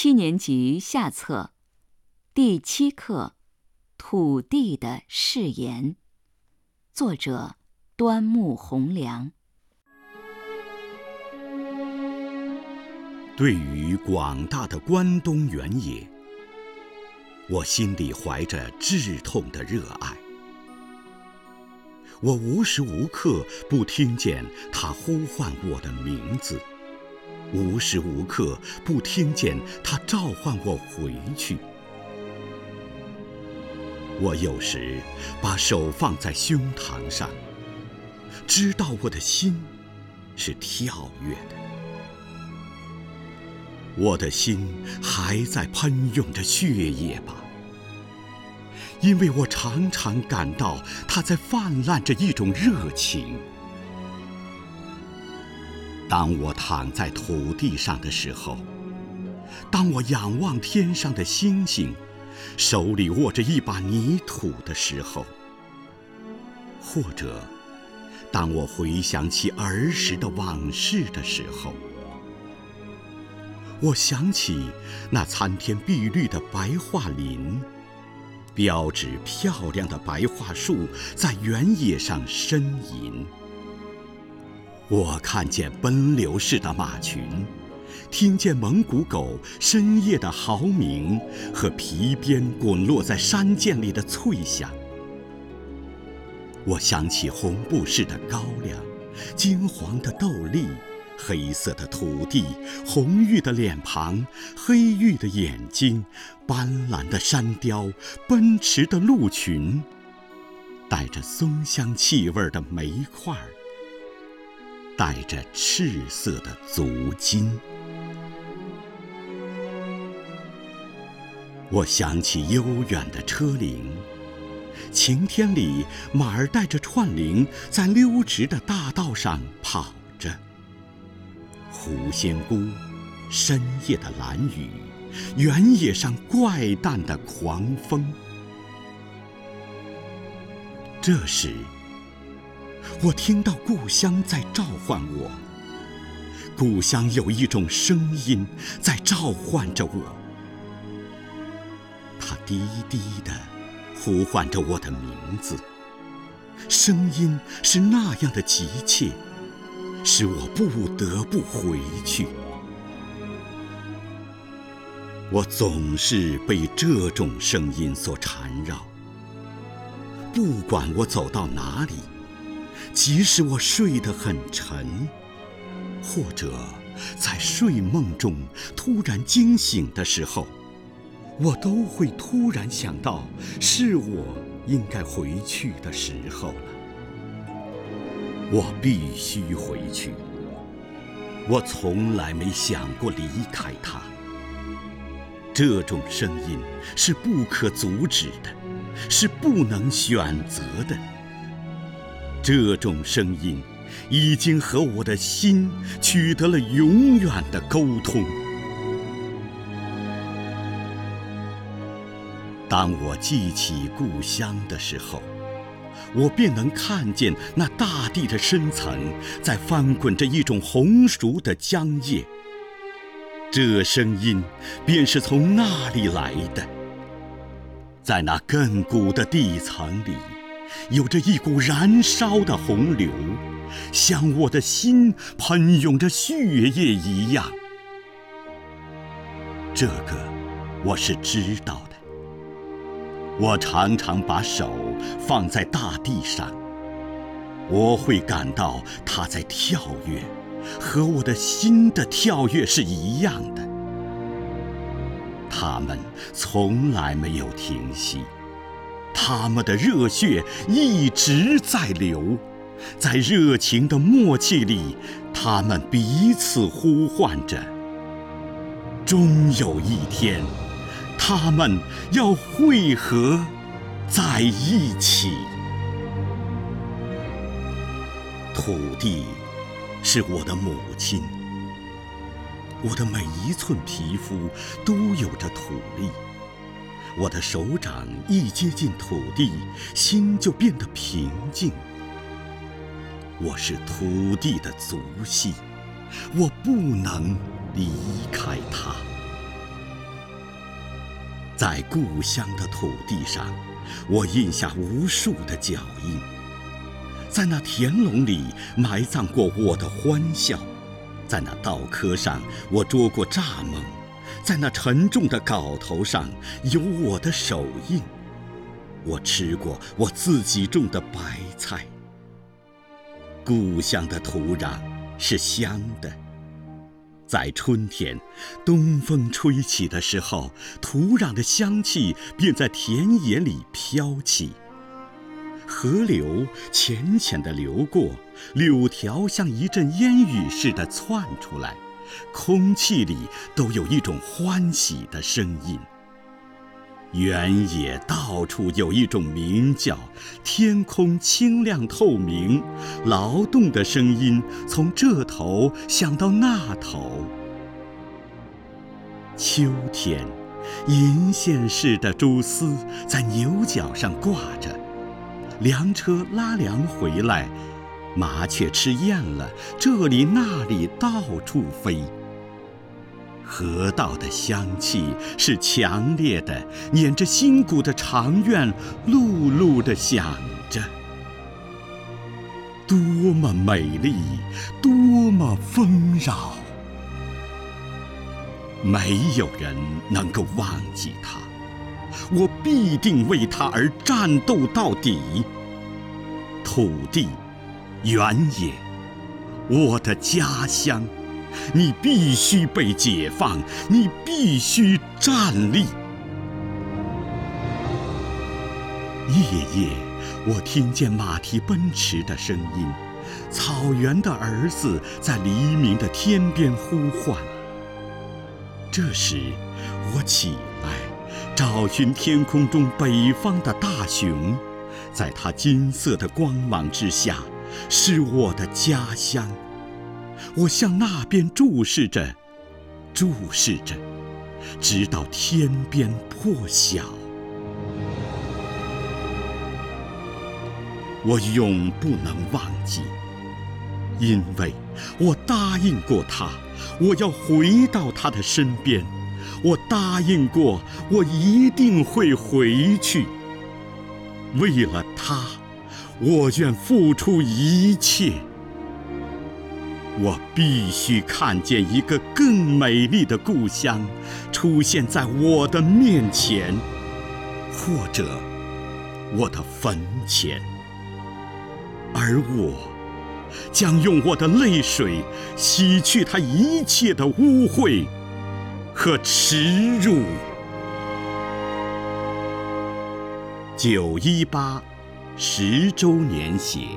七年级下册，第七课《土地的誓言》，作者端木蕻良。对于广大的关东原野，我心里怀着炙痛的热爱。我无时无刻不听见他呼唤我的名字，无时无刻不听见他召唤我回去。我有时把手放在胸膛上，知道我的心是跳跃的。我的心还在喷涌着血液吧，因为我常常感到它在泛滥着一种热情。当我躺在土地上的时候，当我仰望天上的星星，手里握着一把泥土的时候，或者当我回想起儿时的往事的时候。我想起那参天碧绿的白桦林，标志漂亮的白桦树在原野上呻吟。我看见奔流似的马群，听见蒙古狗深夜的嚎鸣和皮鞭滚落在山涧里的脆响。我想起红布似的高粱，金黄的豆粒。黑色的土地，红玉的脸庞，黑玉的眼睛，斑斓的山雕，奔驰的鹿群，带着松香气味的煤块儿，带着赤色的足金。我想起悠远的车铃，晴天里，马儿带着串铃，在溜直的大道上跑着。狐仙姑，深夜的蓝雨，原野上怪诞的狂风。这时，我听到故乡在召唤我。故乡有一种声音在召唤着我，它低低的呼唤着我的名字，声音是那样的急切。使我不得不回去。我总是被这种声音所缠绕。不管我走到哪里，即使我睡得很沉，或者在睡梦中突然惊醒的时候，我都会突然想到，是我应该回去的时候了。我必须回去。我从来没想过离开他。这种声音是不可阻止的，是不能选择的。这种声音已经和我的心取得了永远的沟通。当我记起故乡的时候。我便能看见那大地的深层在翻滚着一种红熟的浆液。这声音便是从那里来的。在那亘古的地层里，有着一股燃烧的洪流，像我的心喷涌着血液一样。这个，我是知道的。我常常把手放在大地上，我会感到它在跳跃，和我的心的跳跃是一样的。它们从来没有停息，他们的热血一直在流，在热情的默契里，他们彼此呼唤着。终有一天。他们要汇合在一起。土地是我的母亲，我的每一寸皮肤都有着土力。我的手掌一接近土地，心就变得平静。我是土地的足迹，我不能离开它。在故乡的土地上，我印下无数的脚印。在那田垄里埋葬过我的欢笑，在那稻棵上我捉过蚱蜢，在那沉重的镐头上有我的手印。我吃过我自己种的白菜。故乡的土壤是香的，在春天，东风吹起的时候，土壤的香气便在田野里飘起。河流浅浅地流过，柳条像一阵烟雨似的窜出来，空气里都有一种欢喜的声音。原野到处有一种鸣叫，天空清亮透明，劳动的声音从这头响到那头。秋天，银线似的蛛丝在牛角上挂着，粮车拉粮回来，麻雀吃厌了，这里那里到处飞。河道的香气是强烈的，捻着新谷的长院，碌碌地响着。多么美丽，多么丰饶！没有人能够忘记它，我必定为它而战斗到底。土地，原野，我的家乡。你必须被解放，你必须站立。夜夜，我听见马蹄奔驰的声音，草原的儿子在黎明的天边呼唤。这时，我起来，找寻天空中北方的大熊，在它金色的光芒之下，是我的家乡。我向那边注视着，注视着，直到天边破晓。我永不能忘记，因为我答应过他，我要回到他的身边。我答应过，我一定会回去。为了他，我愿付出一切。我必须看见一个更美丽的故乡出现在我的面前，或者我的坟前，而我将用我的泪水洗去它一切的污秽和耻辱。九一八十周年写。